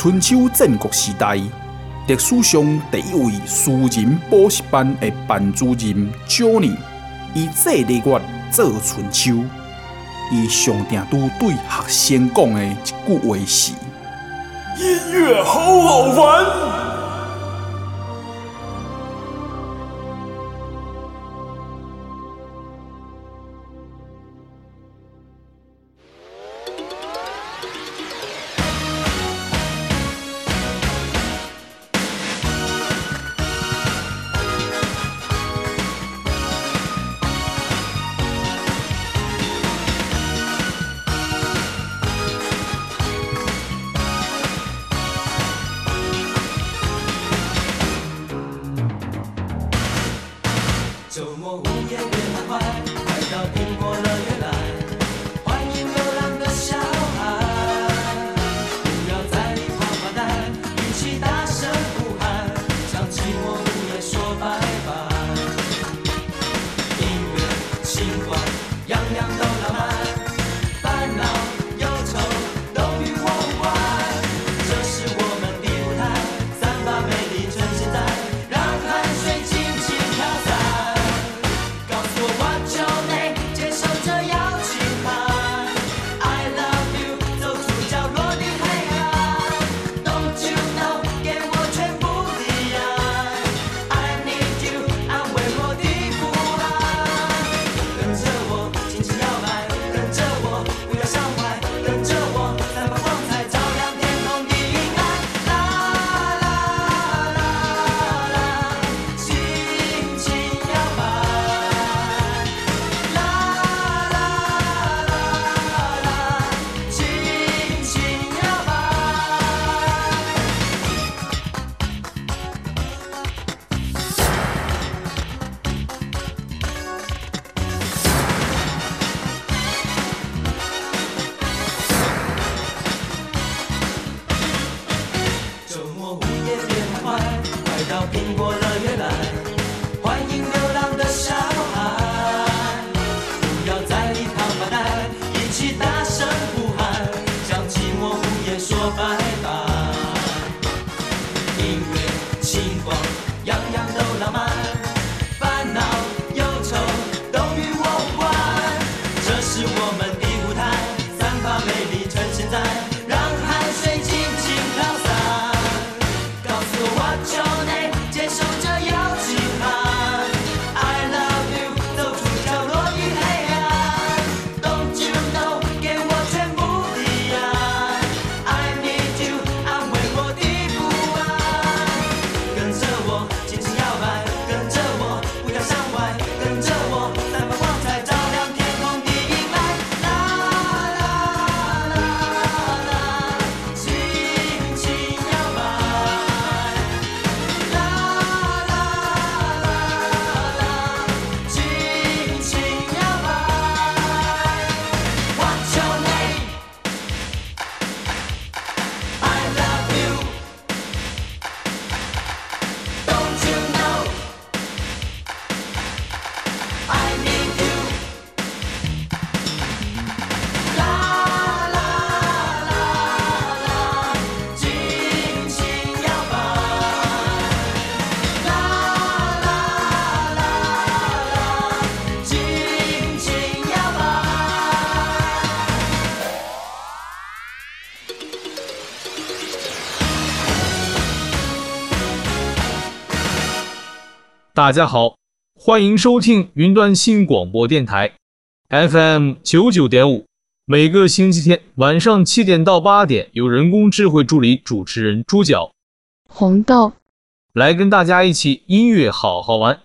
春秋战国时代，历史上第一位私人补习班的班主任 Johnny，以这个月做春秋，伊上定都对学生讲的一句话是：音乐好好玩。大家好，欢迎收听云端新广播电台 FM 九九点五。每个星期天晚上七点到八点，有人工智慧助理主持人猪脚、红豆来跟大家一起音乐好好玩。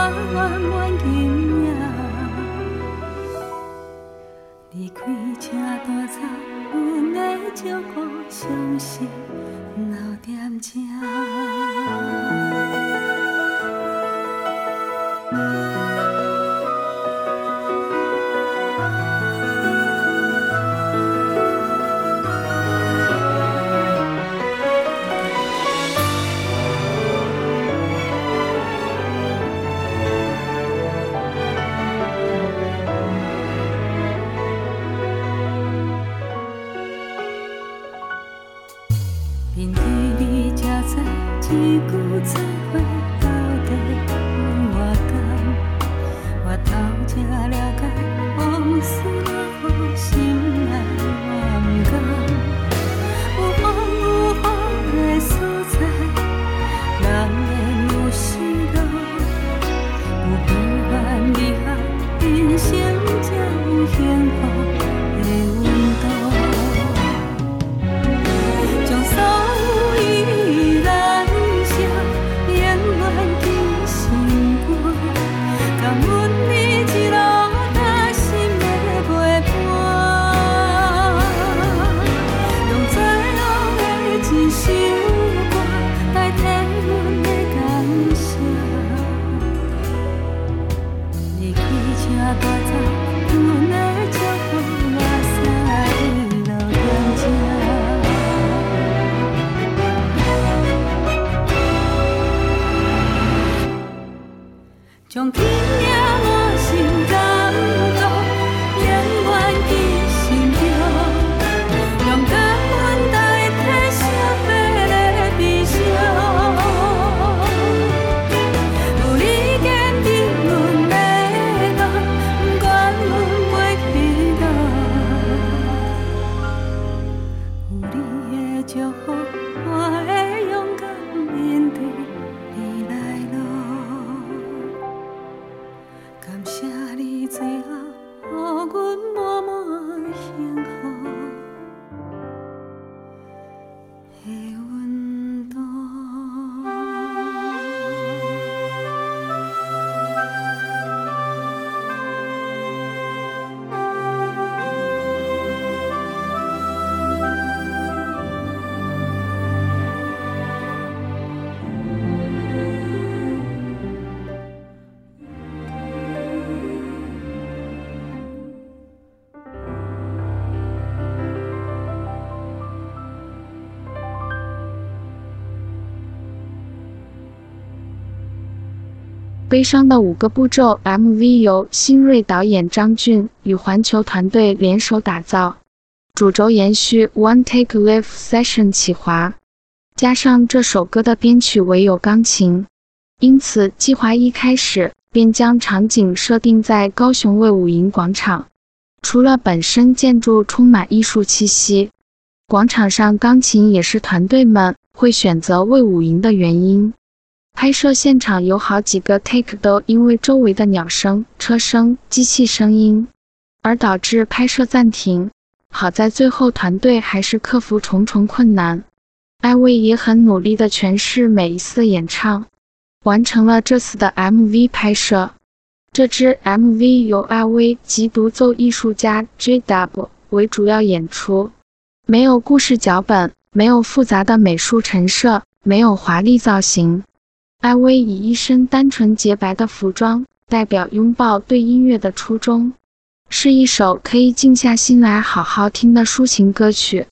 陪我圆满悲伤的五个步骤 MV 由新锐导演张俊与环球团队联手打造，主轴延续 One Take Live Session 企划，加上这首歌的编曲唯有钢琴，因此计划一开始便将场景设定在高雄卫武营广场。除了本身建筑充满艺术气息，广场上钢琴也是团队们会选择卫武营的原因。拍摄现场有好几个 take 都因为周围的鸟声、车声、机器声音而导致拍摄暂停。好在最后团队还是克服重重困难，艾薇也很努力地诠释每一次演唱，完成了这次的 MV 拍摄。这支 MV 由艾薇及独奏艺术家 JW 为主要演出，没有故事脚本，没有复杂的美术陈设，没有华丽造型。艾薇以一身单纯洁白的服装，代表拥抱对音乐的初衷，是一首可以静下心来好好听的抒情歌曲。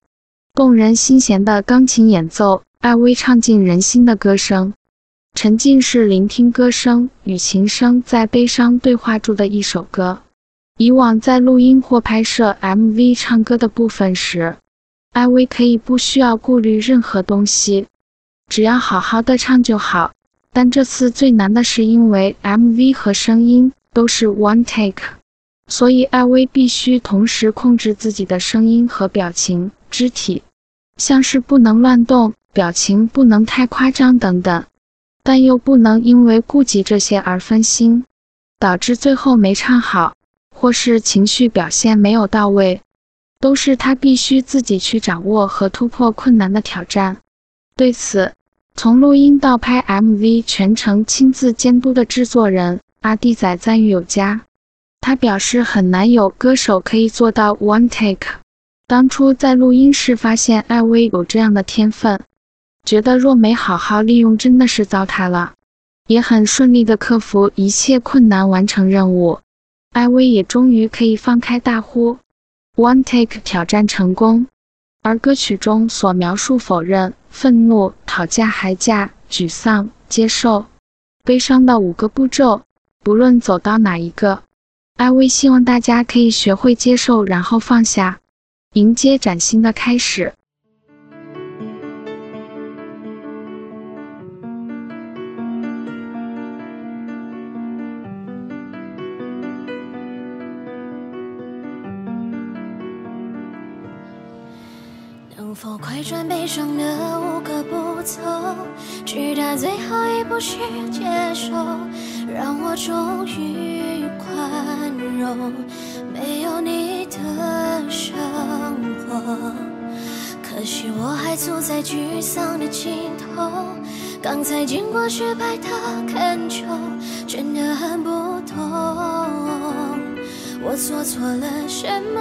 动人心弦的钢琴演奏，艾薇唱进人心的歌声，沉浸式聆听歌声与琴声在悲伤对话中的一首歌。以往在录音或拍摄 MV 唱歌的部分时，艾薇可以不需要顾虑任何东西，只要好好的唱就好。但这次最难的是因为 MV 和声音都是 one take，所以艾薇必须同时控制自己的声音和表情、肢体，像是不能乱动，表情不能太夸张等等。但又不能因为顾及这些而分心，导致最后没唱好，或是情绪表现没有到位，都是他必须自己去掌握和突破困难的挑战。对此，从录音到拍 MV 全程亲自监督的制作人阿弟仔赞誉有加。他表示很难有歌手可以做到 one take。当初在录音室发现艾薇有这样的天分。觉得若没好好利用，真的是糟蹋了。也很顺利地克服一切困难，完成任务。艾薇也终于可以放开大呼，One Take 挑战成功。而歌曲中所描述否认、愤怒、讨价还价、沮丧、接受、悲伤的五个步骤，不论走到哪一个，艾薇希望大家可以学会接受，然后放下，迎接崭新的开始。能否快转悲伤的走，直到最后一步是接受，让我终于宽容没有你的生活。可惜我还处在沮丧的尽头，刚才经过失败的恳求，真的很不懂我做错了什么。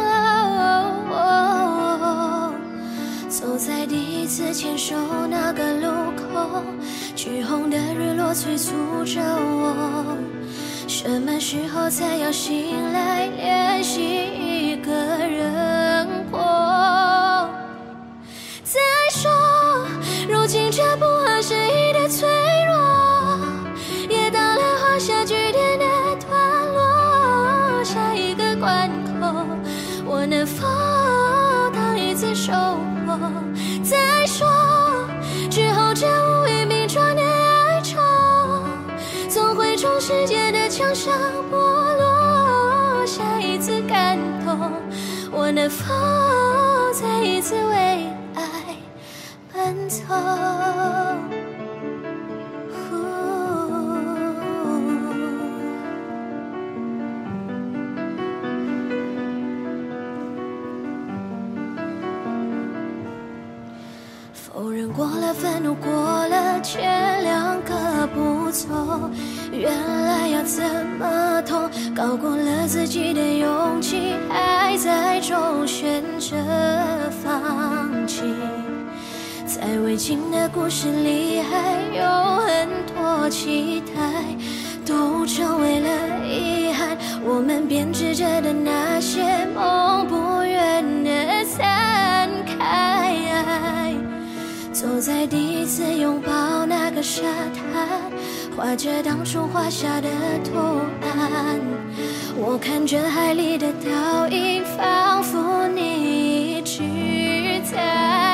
走在第一次牵手那个路口，橘红的日落催促着我。什么时候才要醒来，练习一个人过？再说，如今这不合时宜的脆弱，也到了画下上剥落。下一次感动，我能否再一次为爱奔走？否认过了愤怒，过了前两个步骤，原来要怎么痛？高过了自己的勇气，还在中选择放弃。在未尽的故事里，还有很多期待，都成为了遗憾。我们编织着的那些梦，不愿走在第一次拥抱那个沙滩，画着当初画下的图案。我看着海里的倒影，仿佛你一直在。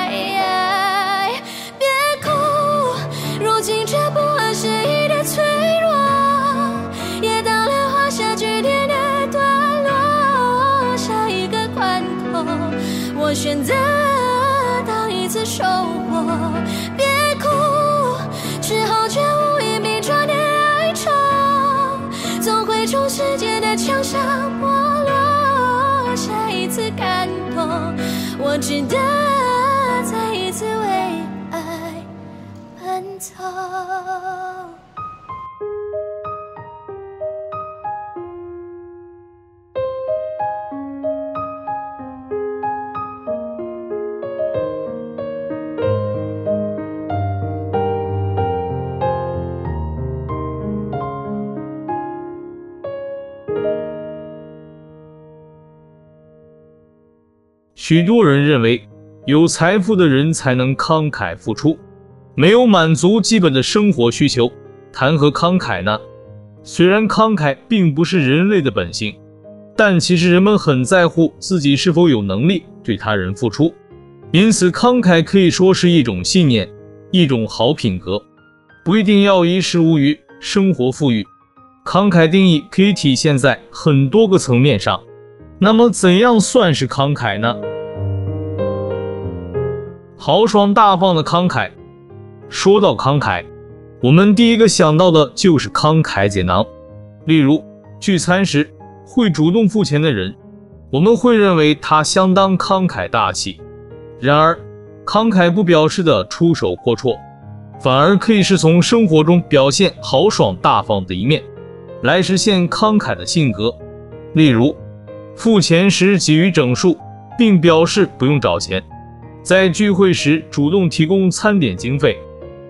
最终世界的墙上剥落。下一次感动，我值得再一次为爱奔走。许多人认为，有财富的人才能慷慨付出，没有满足基本的生活需求，谈何慷慨呢？虽然慷慨并不是人类的本性，但其实人们很在乎自己是否有能力对他人付出，因此慷慨可以说是一种信念，一种好品格，不一定要衣食无虞，生活富裕。慷慨定义可以体现在很多个层面上。那么，怎样算是慷慨呢？豪爽大方的慷慨。说到慷慨，我们第一个想到的就是慷慨解囊。例如，聚餐时会主动付钱的人，我们会认为他相当慷慨大气。然而，慷慨不表示的出手阔绰，反而可以是从生活中表现豪爽大方的一面，来实现慷慨的性格。例如，付钱时给予整数，并表示不用找钱；在聚会时主动提供餐点经费。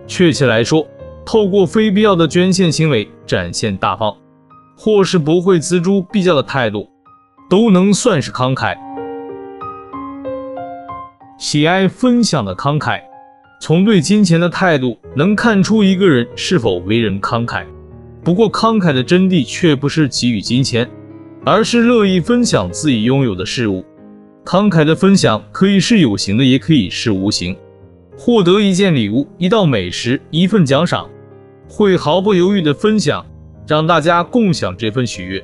确切来说，透过非必要的捐献行为展现大方，或是不会锱铢必较的态度，都能算是慷慨。喜爱分享的慷慨，从对金钱的态度能看出一个人是否为人慷慨。不过，慷慨的真谛却不是给予金钱，而是乐意分享自己拥有的事物。慷慨的分享可以是有形的，也可以是无形。获得一件礼物、一道美食、一份奖赏，会毫不犹豫地分享，让大家共享这份喜悦。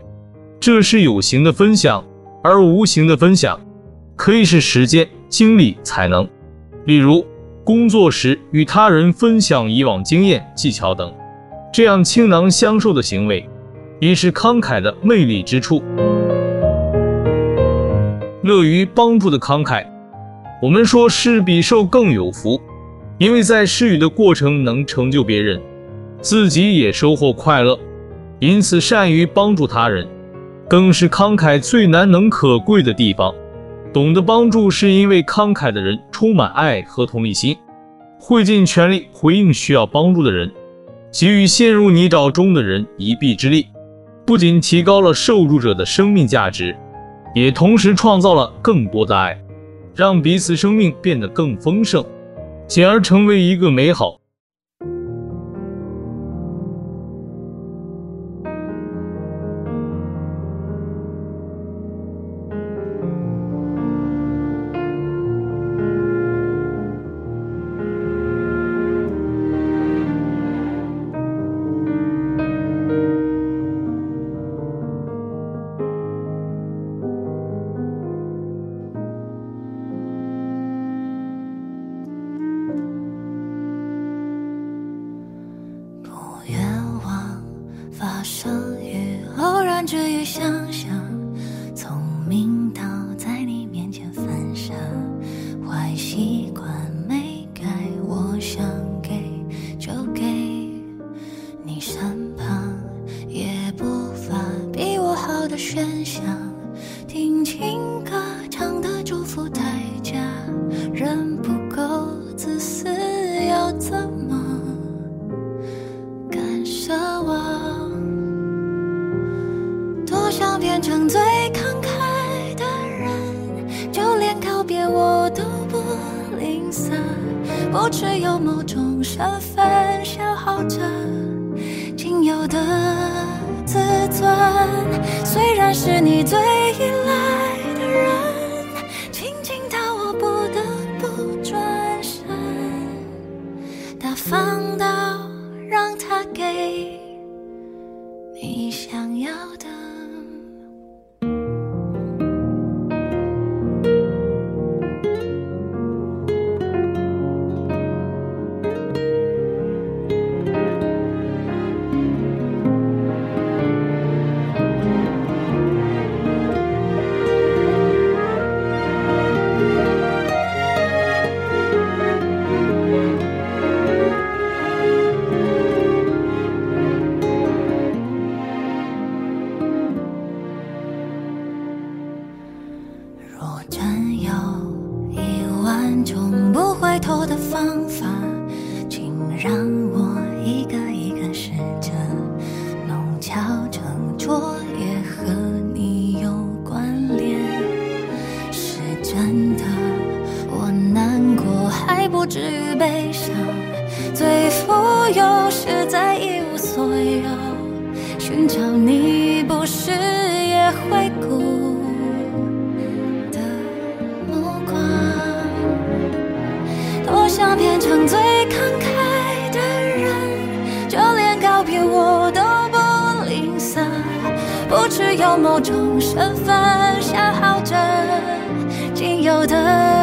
这是有形的分享，而无形的分享可以是时间、精力、才能。例如，工作时与他人分享以往经验、技巧等，这样倾囊相授的行为，也是慷慨的魅力之处。乐于帮助的慷慨。我们说施比受更有福，因为在施予的过程能成就别人，自己也收获快乐，因此善于帮助他人，更是慷慨最难能可贵的地方。懂得帮助，是因为慷慨的人充满爱和同理心，会尽全力回应需要帮助的人，给予陷入泥沼中的人一臂之力，不仅提高了受助者的生命价值，也同时创造了更多的爱。让彼此生命变得更丰盛，进而成为一个美好。从不回头的方法，请让我一个一个试着弄巧成拙，也和你有关联。是真的，我难过还不至于悲伤，最富有是在一无所有。有某种身份消耗着仅有的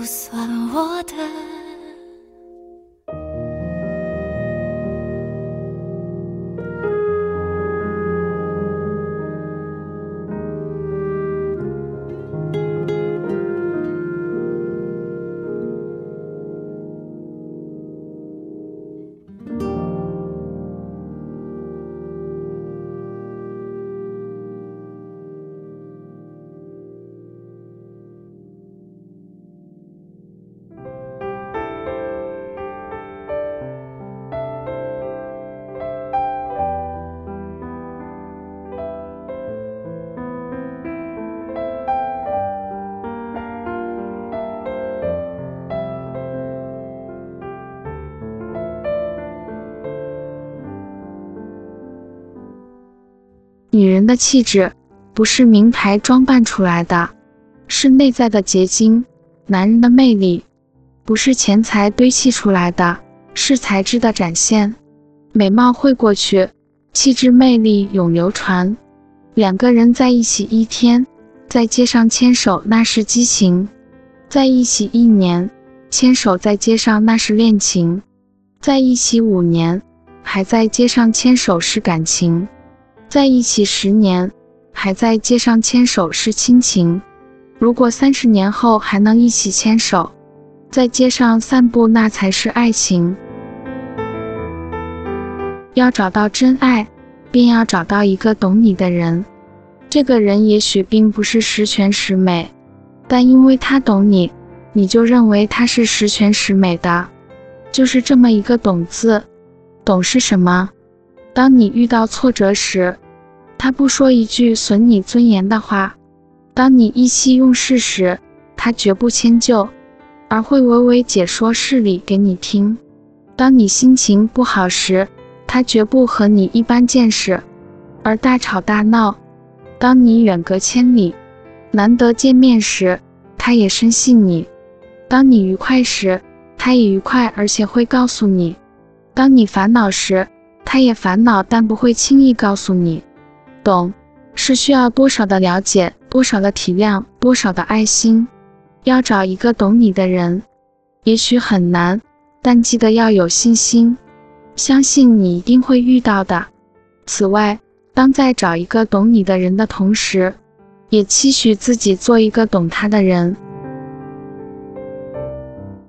不算我的。女人的气质不是名牌装扮出来的，是内在的结晶；男人的魅力不是钱财堆砌出来的，是才智的展现。美貌会过去，气质魅力永流传。两个人在一起一天，在街上牵手那是激情；在一起一年，牵手在街上那是恋情；在一起五年，还在街上牵手是感情。在一起十年，还在街上牵手是亲情；如果三十年后还能一起牵手，在街上散步，那才是爱情。要找到真爱，便要找到一个懂你的人。这个人也许并不是十全十美，但因为他懂你，你就认为他是十全十美的。就是这么一个“懂”字，懂是什么？当你遇到挫折时，他不说一句损你尊严的话；当你意气用事时，他绝不迁就，而会娓娓解说事理给你听；当你心情不好时，他绝不和你一般见识，而大吵大闹；当你远隔千里，难得见面时，他也深信你；当你愉快时，他也愉快，而且会告诉你；当你烦恼时，他也烦恼，但不会轻易告诉你。懂，是需要多少的了解，多少的体谅，多少的爱心。要找一个懂你的人，也许很难，但记得要有信心，相信你一定会遇到的。此外，当在找一个懂你的人的同时，也期许自己做一个懂他的人。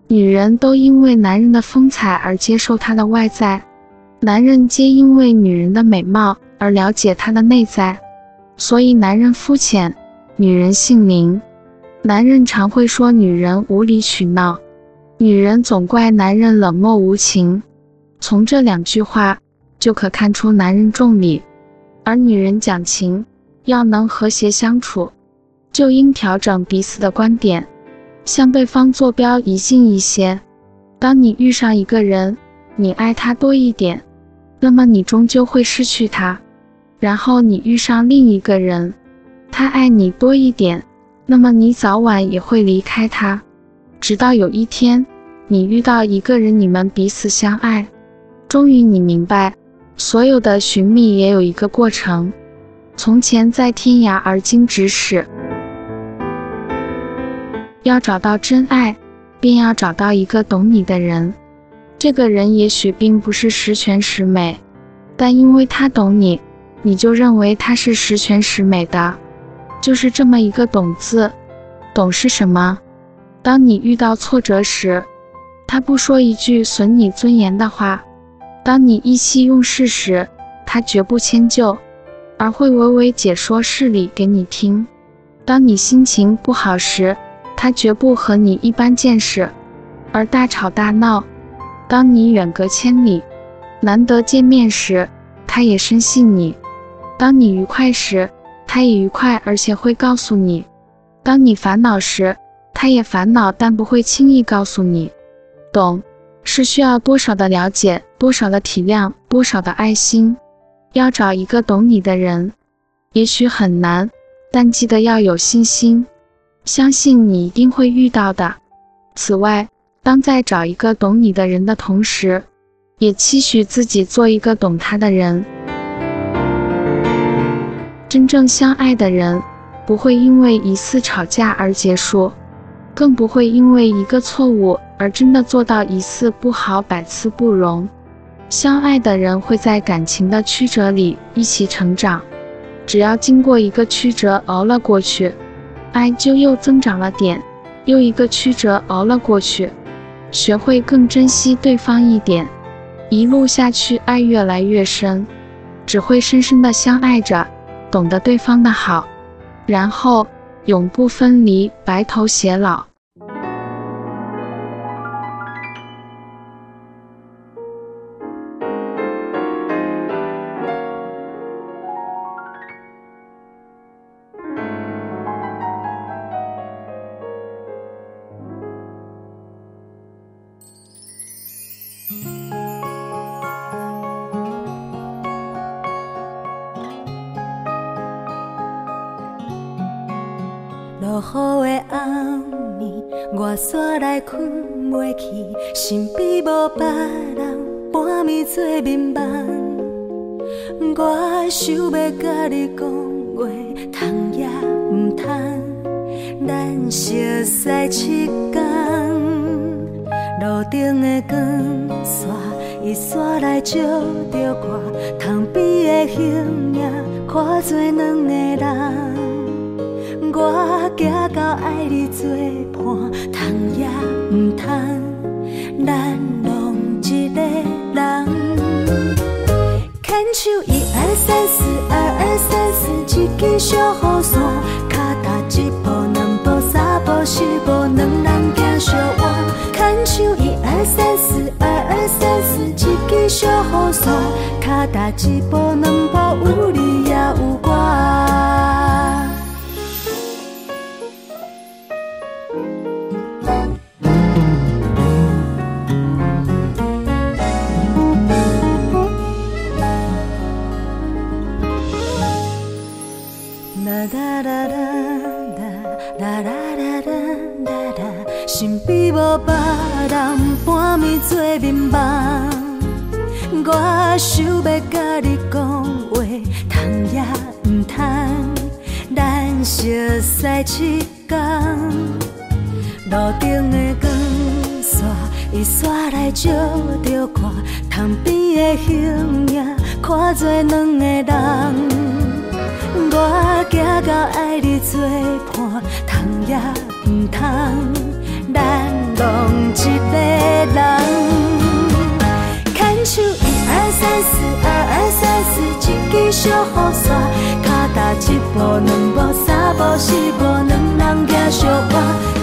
女人都因为男人的风采而接受他的外在。男人皆因为女人的美貌而了解她的内在，所以男人肤浅，女人性灵。男人常会说女人无理取闹，女人总怪男人冷漠无情。从这两句话就可看出男人重理，而女人讲情。要能和谐相处，就应调整彼此的观点，向对方坐标移近一些。当你遇上一个人，你爱他多一点。那么你终究会失去他，然后你遇上另一个人，他爱你多一点，那么你早晚也会离开他，直到有一天你遇到一个人，你们彼此相爱，终于你明白，所有的寻觅也有一个过程。从前在天涯，而今咫尺。要找到真爱，便要找到一个懂你的人。这个人也许并不是十全十美，但因为他懂你，你就认为他是十全十美的。就是这么一个“懂”字，懂是什么？当你遇到挫折时，他不说一句损你尊严的话；当你意气用事时，他绝不迁就，而会娓娓解说事理给你听；当你心情不好时，他绝不和你一般见识，而大吵大闹；当你远隔千里，难得见面时，他也深信你；当你愉快时，他也愉快，而且会告诉你；当你烦恼时，他也烦恼，但不会轻易告诉你。懂，是需要多少的了解，多少的体谅，多少的爱心。要找一个懂你的人，也许很难，但记得要有信心，相信你一定会遇到的。此外，当在找一个懂你的人的同时，也期许自己做一个懂他的人。真正相爱的人，不会因为一次吵架而结束，更不会因为一个错误而真的做到一次不好百次不容。相爱的人会在感情的曲折里一起成长，只要经过一个曲折熬了过去，爱就又增长了点；又一个曲折熬了过去，学会更珍惜对方一点，一路下去，爱越来越深，只会深深的相爱着。懂得对方的好，然后永不分离，白头偕老。照着我，窗边的形影，看做两个人。我行到爱你作伴，通也毋通，咱拢一个人。牵手一二三四，二二三四，一支小雨伞，脚踏一步两步三步四步，两人行相偎。牵手一二三四，小雨伞，脚踏一步两步有你也有我。无别人，半暝做眠梦。我想要甲你讲话，通也毋通。咱熟悉七天，路顶的光线，伊煞来照着我，窗边的形影，看做两个人。我行到爱你作伴，通也毋通。咱拢一个人，牵手二三四，二二三四，一支小雨伞，脚踏一步两步三步四步，两人行相伴。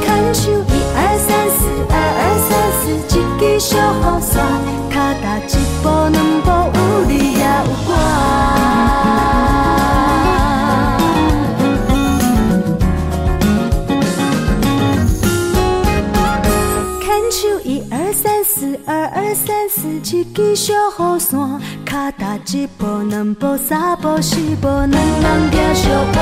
牵手一二三四，二二三四，一支小雨伞，脚踏一步两步有你也有一支小雨伞，脚踏一步两步三步四步，两人行相伴。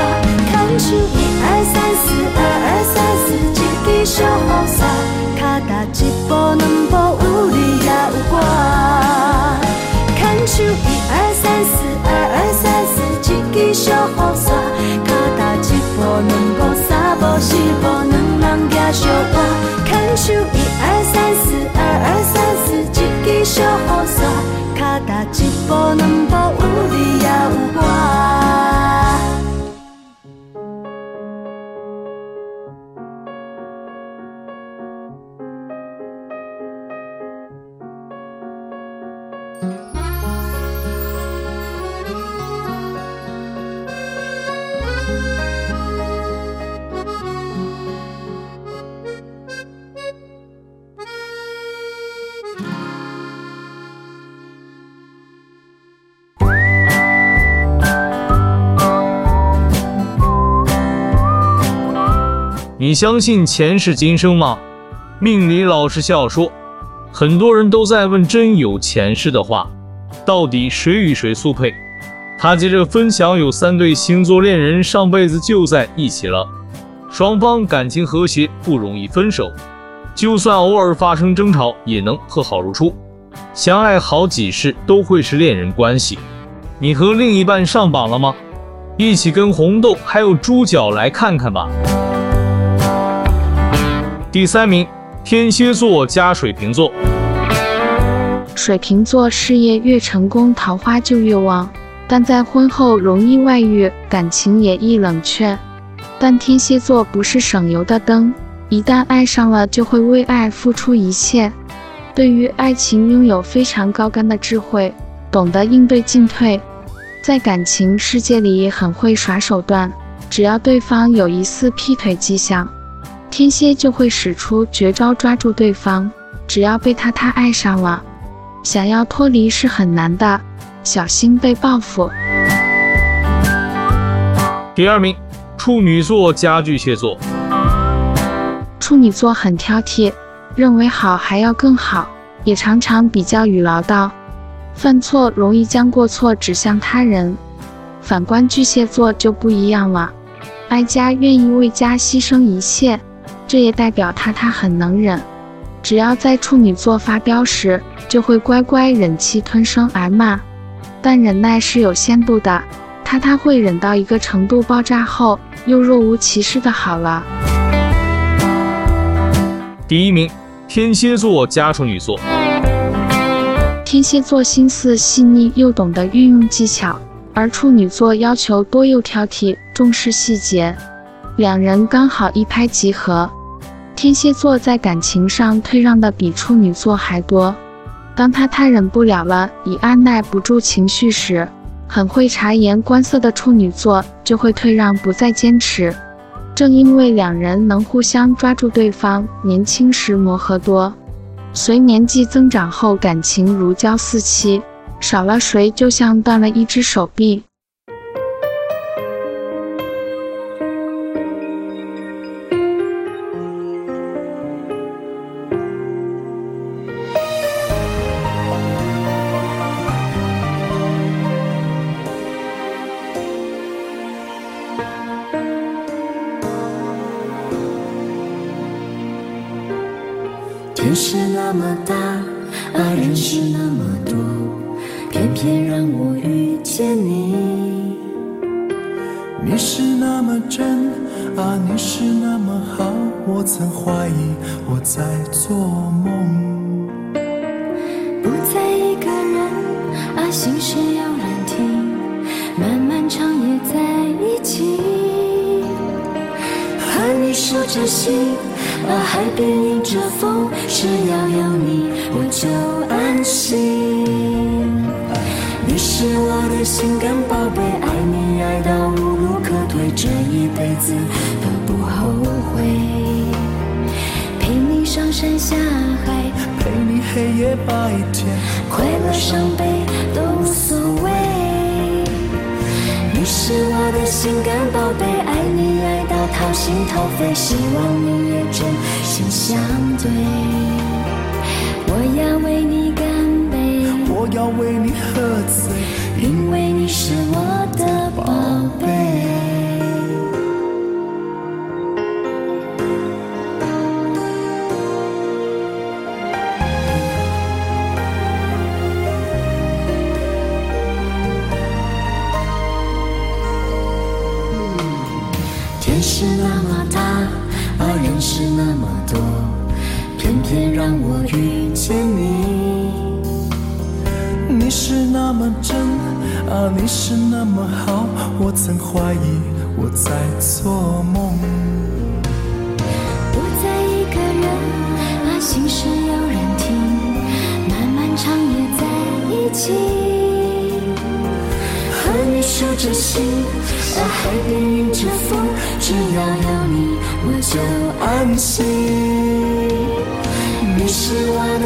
牵手一二三四，二二三四，一支小雨伞。脚踏一步两步，有你也有我。牵手一二三四，二二三四，一支小雨伞。脚踏一步两步三步四步，两人行相伴。牵手一二三四，二二三四，小雨伞。脚踏一步两步，有你也有我。相信前世今生吗？命理老师笑说，很多人都在问真有前世的话，到底谁与谁速配？他接着分享，有三对星座恋人上辈子就在一起了，双方感情和谐，不容易分手，就算偶尔发生争吵，也能和好如初，相爱好几世都会是恋人关系。你和另一半上榜了吗？一起跟红豆还有猪脚来看看吧。第三名，天蝎座加水瓶座。水瓶座事业越成功，桃花就越旺，但在婚后容易外遇，感情也易冷却。但天蝎座不是省油的灯，一旦爱上了，就会为爱付出一切。对于爱情拥有非常高干的智慧，懂得应对进退，在感情世界里也很会耍手段。只要对方有一丝劈腿迹象，天蝎就会使出绝招抓住对方，只要被他他爱上了，想要脱离是很难的，小心被报复。第二名，处女座加巨蟹座。处女座很挑剔，认为好还要更好，也常常比较与唠叨，犯错容易将过错指向他人。反观巨蟹座就不一样了，爱家愿意为家牺牲一切。这也代表他他很能忍，只要在处女座发飙时，就会乖乖忍气吞声挨骂。但忍耐是有限度的，他他会忍到一个程度爆炸后，又若无其事的好了。第一名，天蝎座加处女座。天蝎座心思细腻又懂得运用技巧，而处女座要求多又挑剔，重视细节，两人刚好一拍即合。天蝎座在感情上退让的比处女座还多，当他他忍不了了，已按捺不住情绪时，很会察言观色的处女座就会退让，不再坚持。正因为两人能互相抓住对方，年轻时磨合多，随年纪增长后感情如胶似漆，少了谁就像断了一只手臂。我曾怀疑我在做梦。不再一个人啊，心事有人听，漫漫长夜在一起，和你守着心。啊，海边迎着风，只要有你我就安心。你是我的心肝宝贝，爱你爱到无路可退，这一辈子上山下海，陪你黑夜白天，快乐伤悲都无所谓。你是我的心肝宝贝，爱你爱到掏心掏肺，希望你也真心相对。我要为你干杯，我要为你喝醉。因为你是我的宝贝。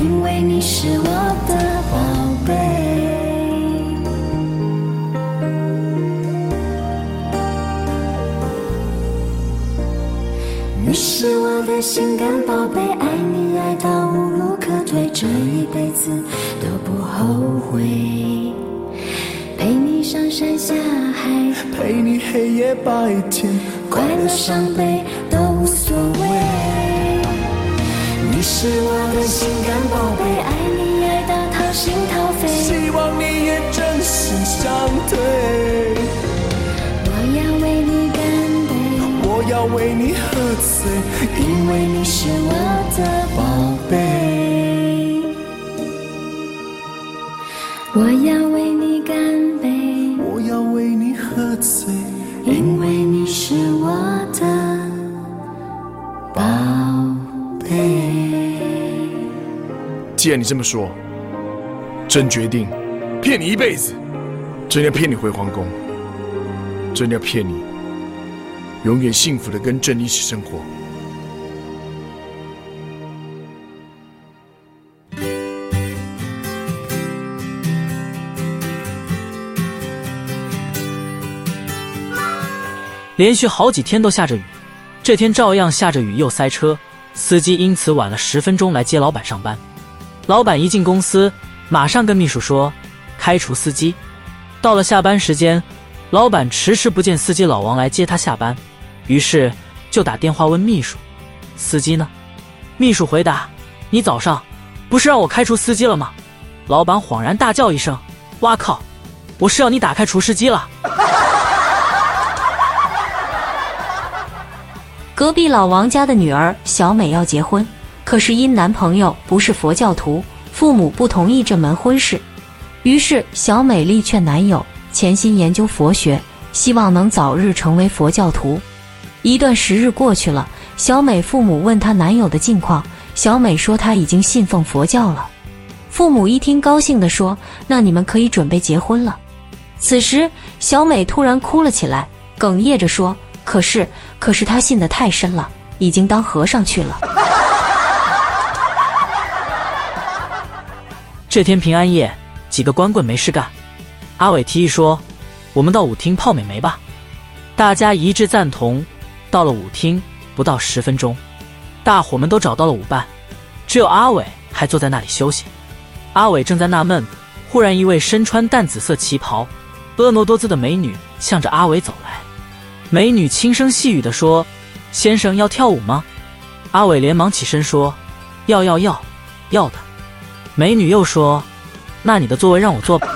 因为你是我的宝贝。你是我的心肝宝贝，爱你爱到无路可退，这一辈子都不后悔。陪你上山下海，陪你黑夜白天，快乐伤悲是我的心肝宝贝，爱你爱到掏心掏肺，希望你也真心相对。我要为你喝醉，因为你是我的宝贝。我要既然你这么说，朕决定骗你一辈子，朕要骗你回皇宫，朕要骗你。永远幸福的跟朕一起生活。连续好几天都下着雨，这天照样下着雨又塞车，司机因此晚了十分钟来接老板上班。老板一进公司，马上跟秘书说开除司机。到了下班时间，老板迟迟不见司机老王来接他下班。于是就打电话问秘书：“司机呢？”秘书回答：“你早上不是让我开除司机了吗？”老板恍然大叫一声：“哇靠！我是要你打开除湿机了。”隔壁老王家的女儿小美要结婚，可是因男朋友不是佛教徒，父母不同意这门婚事。于是小美力劝男友潜心研究佛学，希望能早日成为佛教徒。一段时日过去了，小美父母问她男友的近况，小美说她已经信奉佛教了。父母一听，高兴地说：“那你们可以准备结婚了。”此时，小美突然哭了起来，哽咽着说：“可是，可是她信得太深了，已经当和尚去了。”这天平安夜，几个光棍没事干，阿伟提议说：“我们到舞厅泡美眉吧。”大家一致赞同。到了舞厅，不到十分钟，大伙们都找到了舞伴，只有阿伟还坐在那里休息。阿伟正在纳闷，忽然一位身穿淡紫色旗袍、婀娜多姿的美女向着阿伟走来。美女轻声细语地说：“先生要跳舞吗？”阿伟连忙起身说：“要要要，要的。”美女又说：“那你的座位让我坐吧。”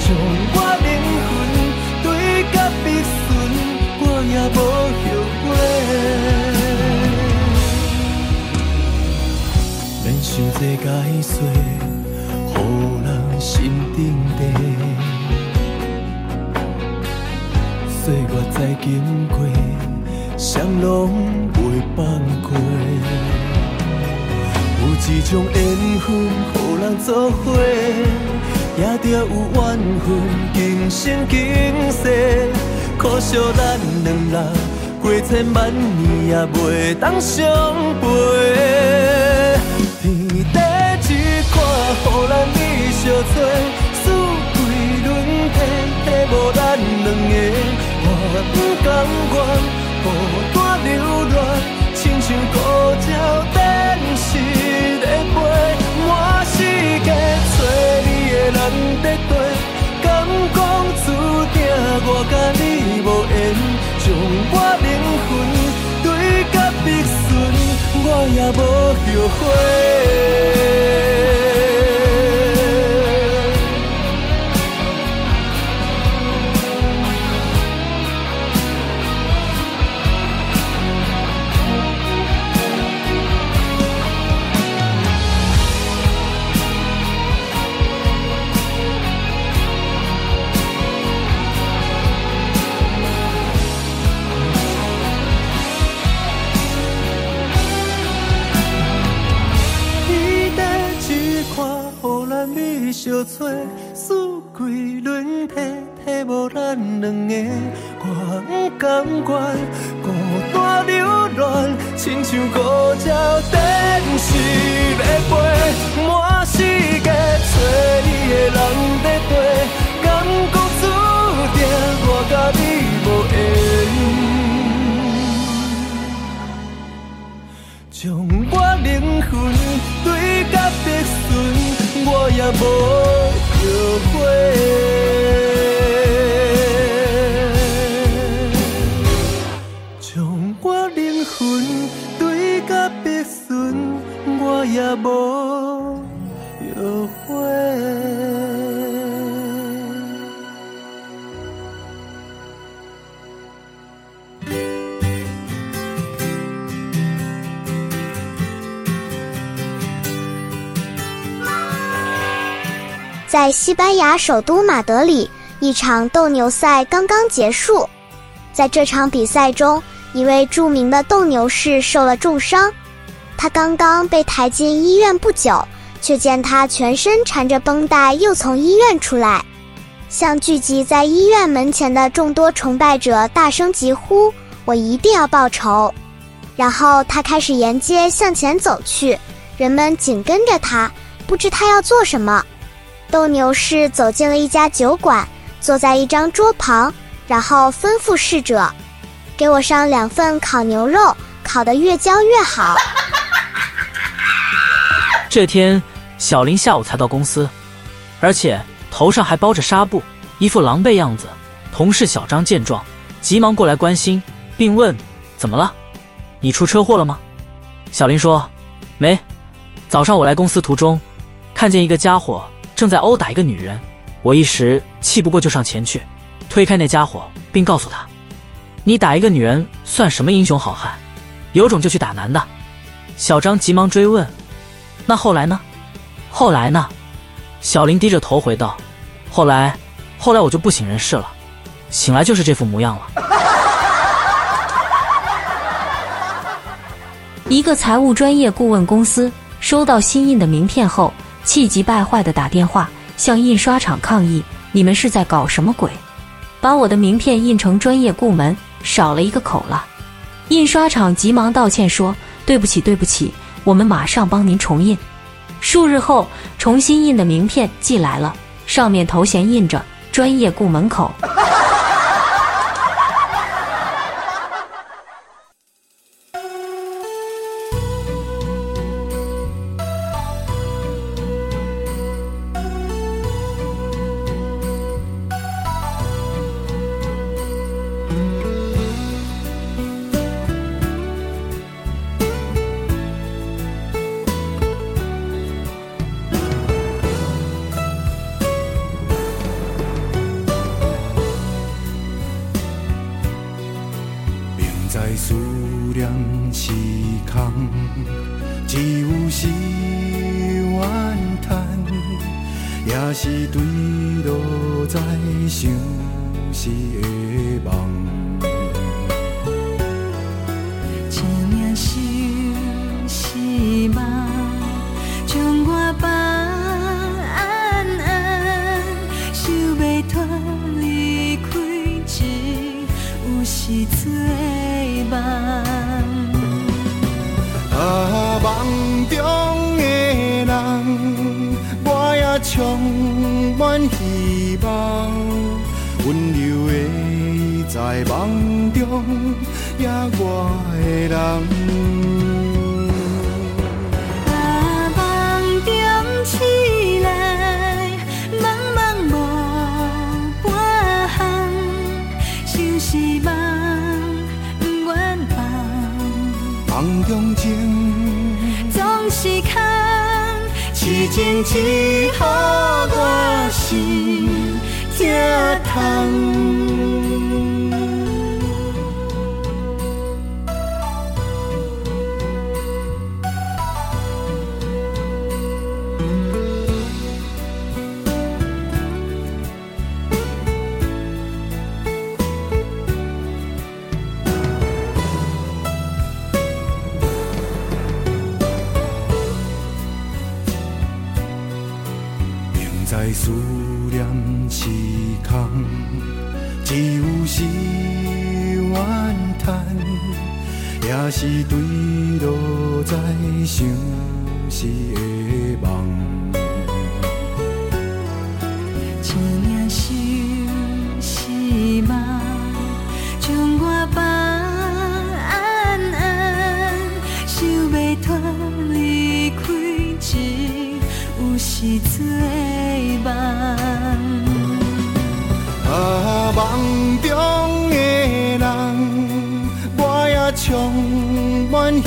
将我灵魂对甲必顺，我也无后悔，免想这解说，予人心。顶地，岁月再经过，谁拢袂放过。有一种缘分，予人作伙，也着有缘分，今生今世。可惜咱两人过千万年，也袂当相陪。天地一块，予咱美相随。无咱两个，我不甘愿孤单流浪，亲像孤鸟展翅在飞，满世界找你的人在对，敢讲注定我甲你无缘，将我灵魂对甲必顺，我也无后悔。相找，四季轮替，替无咱两个。我不甘愿孤单流浪，亲像孤鸟展翅在飞，满世界找你的人在对，敢讲注定我甲你无缘，将我灵魂对甲必顺。我也无在西班牙首都马德里，一场斗牛赛刚刚结束。在这场比赛中，一位著名的斗牛士受了重伤，他刚刚被抬进医院不久，却见他全身缠着绷带，又从医院出来，向聚集在医院门前的众多崇拜者大声疾呼：“我一定要报仇！”然后他开始沿街向前走去，人们紧跟着他，不知他要做什么。斗牛士走进了一家酒馆，坐在一张桌旁，然后吩咐侍者：“给我上两份烤牛肉，烤得越焦越好。”这天，小林下午才到公司，而且头上还包着纱布，一副狼狈样子。同事小张见状，急忙过来关心，并问：“怎么了？你出车祸了吗？”小林说：“没，早上我来公司途中，看见一个家伙。”正在殴打一个女人，我一时气不过，就上前去推开那家伙，并告诉他：“你打一个女人算什么英雄好汉？有种就去打男的。”小张急忙追问：“那后来呢？后来呢？”小林低着头回道：“后来，后来我就不省人事了，醒来就是这副模样了。”一个财务专业顾问公司收到新印的名片后，气急败坏地打电话向印刷厂抗议：“你们是在搞什么鬼？把我的名片印成专业部门少了一个口了。”印刷厂急忙道歉说：“对不起，对不起，我们马上帮您重印。”数日后，重新印的名片寄来了，上面头衔印着“专业顾门口”。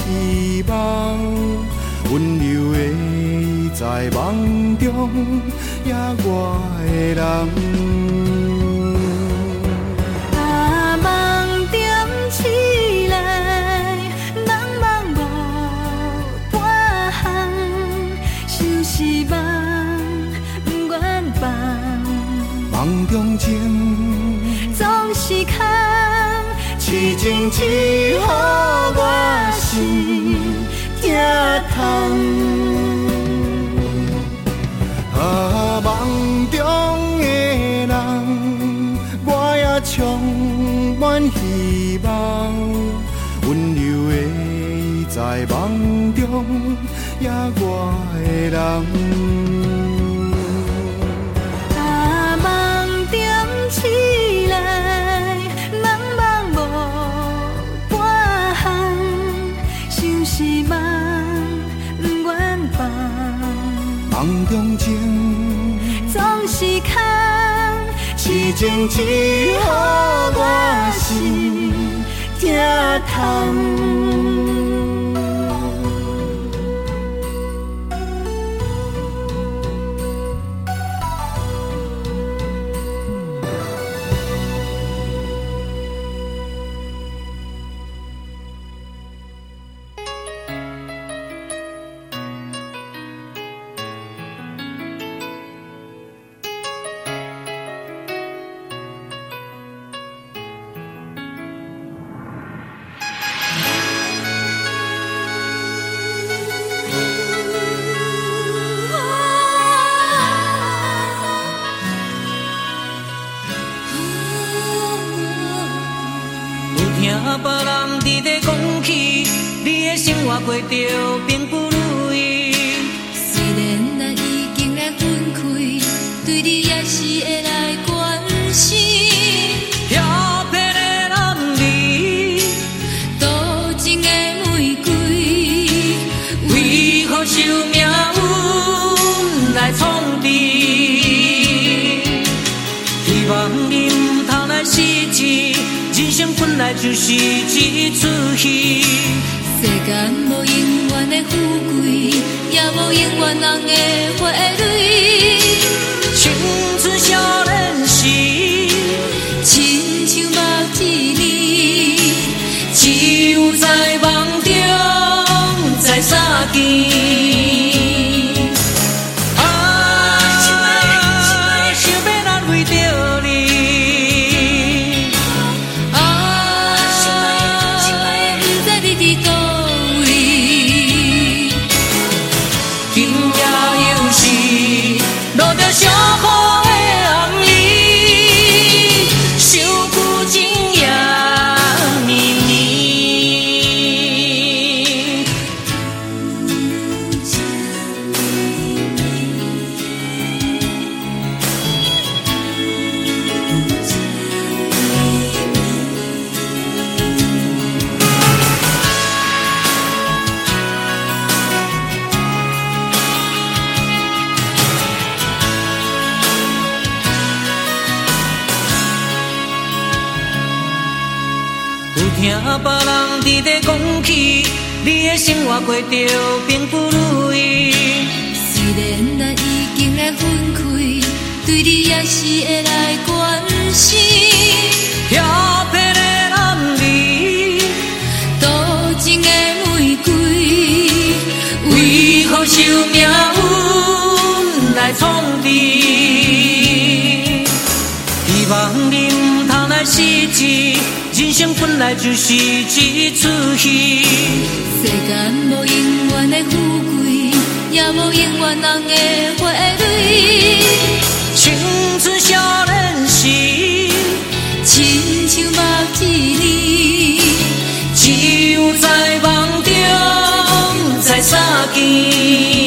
希望，温柔的在梦中也我的人。梦中情总是空，痴情只予我心疼痛。啊，梦中的人，我也充满希望，温柔的在梦中也我的人。情只予我心痛。过着并不如意。虽然咱已经来分开，对你也是会来关心。飘泊的男儿，多情的玫瑰，为何受命运来创治？希望你唔通来失志，人生本来就是一出戏。世间的富贵，也无永远人的花蕊。青春少年时，亲像目一年，只有在梦中在相见。人伫咧讲起，你的生活过着并不如意。虽然咱已经来分开，对你也是会来关心。飘泊的男儿，多情的玫瑰，为何受命运来创治？希望你唔通来失志。人生本来就是一出戏，世间无永远的富贵，也无永远人的花蕊。青春少年时，亲像目一年，只有在梦中再相见。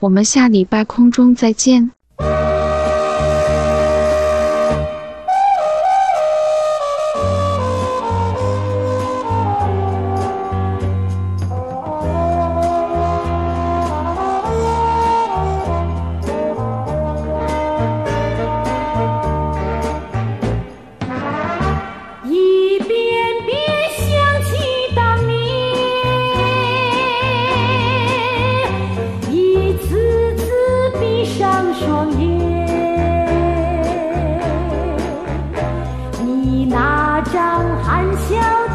我们下礼拜空中再见。含笑